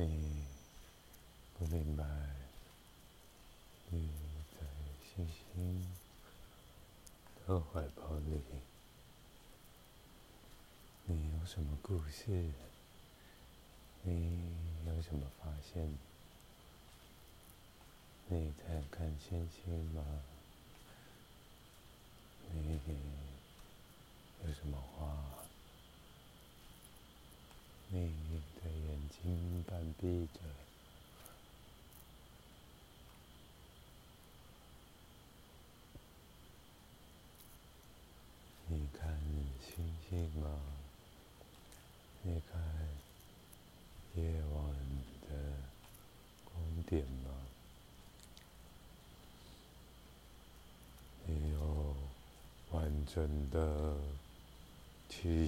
你不明白你在星星的怀抱里你有什么故事你有什么发现你在看星星吗半闭着。你看星星吗？你看夜晚的光点吗？你有完整的去。